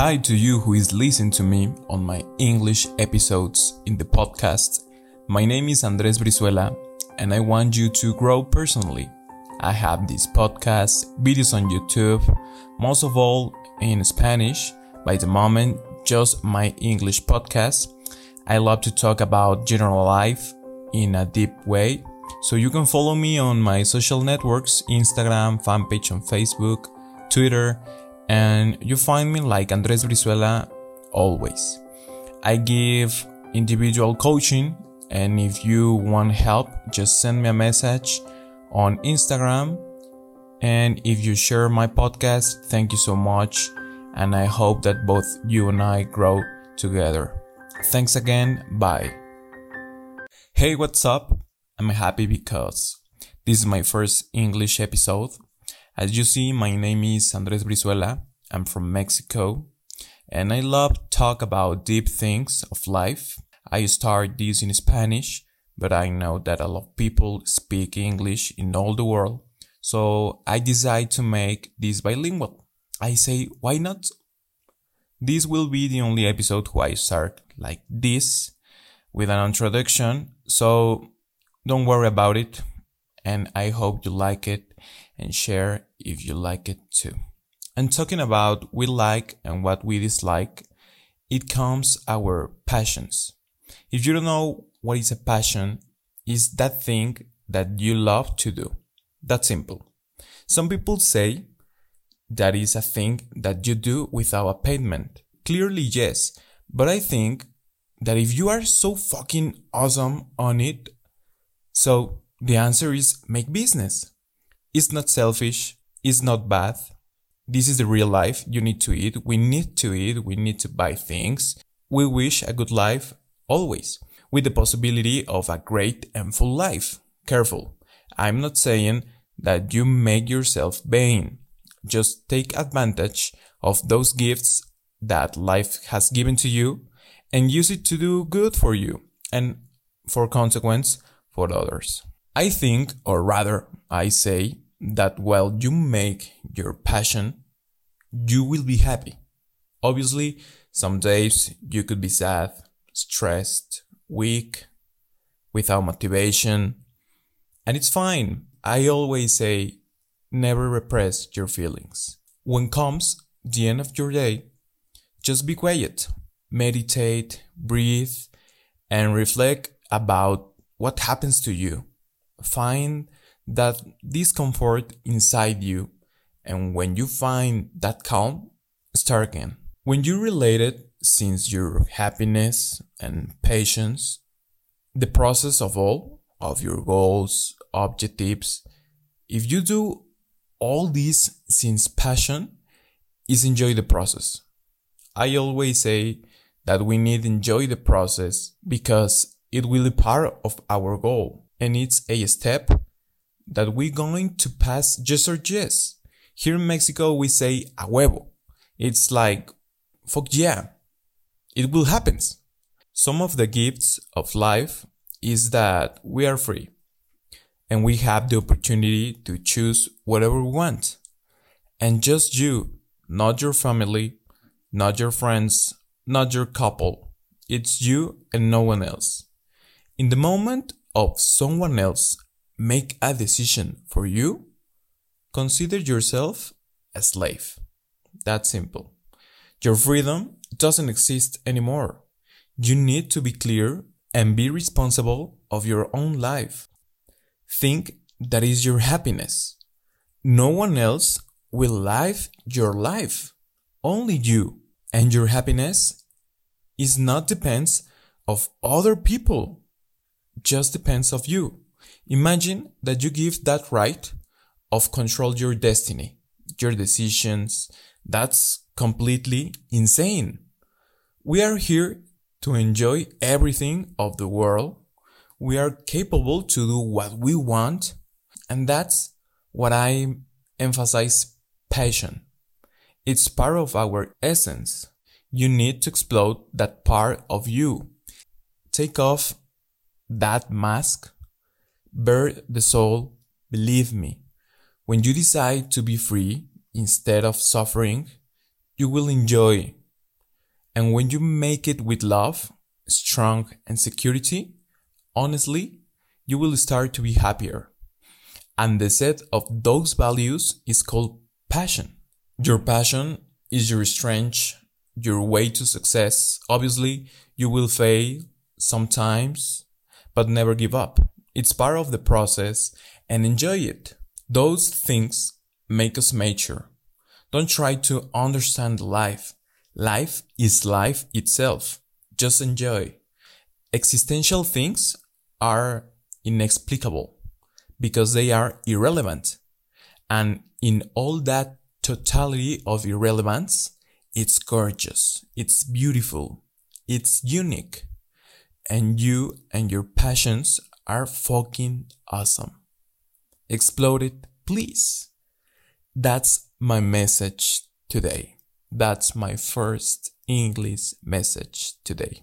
Hi to you who is listening to me on my English episodes in the podcast. My name is Andres Brizuela and I want you to grow personally. I have these podcasts, videos on YouTube, most of all in Spanish, by the moment, just my English podcast. I love to talk about general life in a deep way. So you can follow me on my social networks, Instagram, fanpage on Facebook, Twitter, and you find me like Andres Brizuela always. I give individual coaching and if you want help, just send me a message on Instagram. And if you share my podcast, thank you so much. And I hope that both you and I grow together. Thanks again. Bye. Hey, what's up? I'm happy because this is my first English episode as you see, my name is Andres Brizuela. I'm from Mexico and I love talk about deep things of life. I start this in Spanish, but I know that a lot of people speak English in all the world. So I decide to make this bilingual. I say, why not? This will be the only episode where I start like this with an introduction. So don't worry about it. And I hope you like it and share if you like it too. And talking about we like and what we dislike, it comes our passions. If you don't know what is a passion, is that thing that you love to do. That simple. Some people say that is a thing that you do without a payment. Clearly, yes. But I think that if you are so fucking awesome on it, so the answer is make business. It's not selfish. It's not bad. This is the real life. You need to eat. We need to eat. We need to buy things. We wish a good life always with the possibility of a great and full life. Careful. I'm not saying that you make yourself vain. Just take advantage of those gifts that life has given to you and use it to do good for you and for consequence for others. I think, or rather, I say that while you make your passion, you will be happy. Obviously, some days you could be sad, stressed, weak, without motivation, and it's fine. I always say, never repress your feelings. When comes the end of your day, just be quiet, meditate, breathe, and reflect about what happens to you find that discomfort inside you. And when you find that calm, start again. When you relate it, since your happiness and patience, the process of all of your goals, objectives, if you do all this since passion, is enjoy the process. I always say that we need enjoy the process because it will be part of our goal and it's a step that we're going to pass just or yes. Here in Mexico, we say a huevo. It's like, fuck yeah, it will happen. Some of the gifts of life is that we are free and we have the opportunity to choose whatever we want. And just you, not your family, not your friends, not your couple. It's you and no one else. In the moment of someone else make a decision for you, consider yourself a slave. That's simple. Your freedom doesn't exist anymore. You need to be clear and be responsible of your own life. Think that is your happiness. No one else will live your life. Only you and your happiness is not depends of other people just depends of you. Imagine that you give that right of control your destiny, your decisions. That's completely insane. We are here to enjoy everything of the world. We are capable to do what we want. And that's what I emphasize passion. It's part of our essence. You need to explode that part of you. Take off that mask, bare the soul, believe me. When you decide to be free instead of suffering, you will enjoy And when you make it with love, strong, and security, honestly, you will start to be happier. And the set of those values is called passion. Your passion is your strength, your way to success. Obviously, you will fail sometimes, but never give up. It's part of the process and enjoy it. Those things make us mature. Don't try to understand life. Life is life itself. Just enjoy. Existential things are inexplicable because they are irrelevant. And in all that totality of irrelevance, it's gorgeous. It's beautiful. It's unique. And you and your passions are fucking awesome. Explode it, please. That's my message today. That's my first English message today.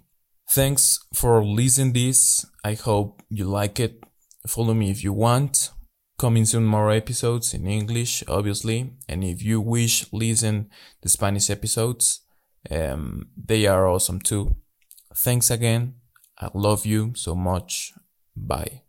Thanks for listening this. I hope you like it. Follow me if you want. Coming soon more episodes in English, obviously. And if you wish listen the Spanish episodes, um, they are awesome too. Thanks again. I love you so much. Bye.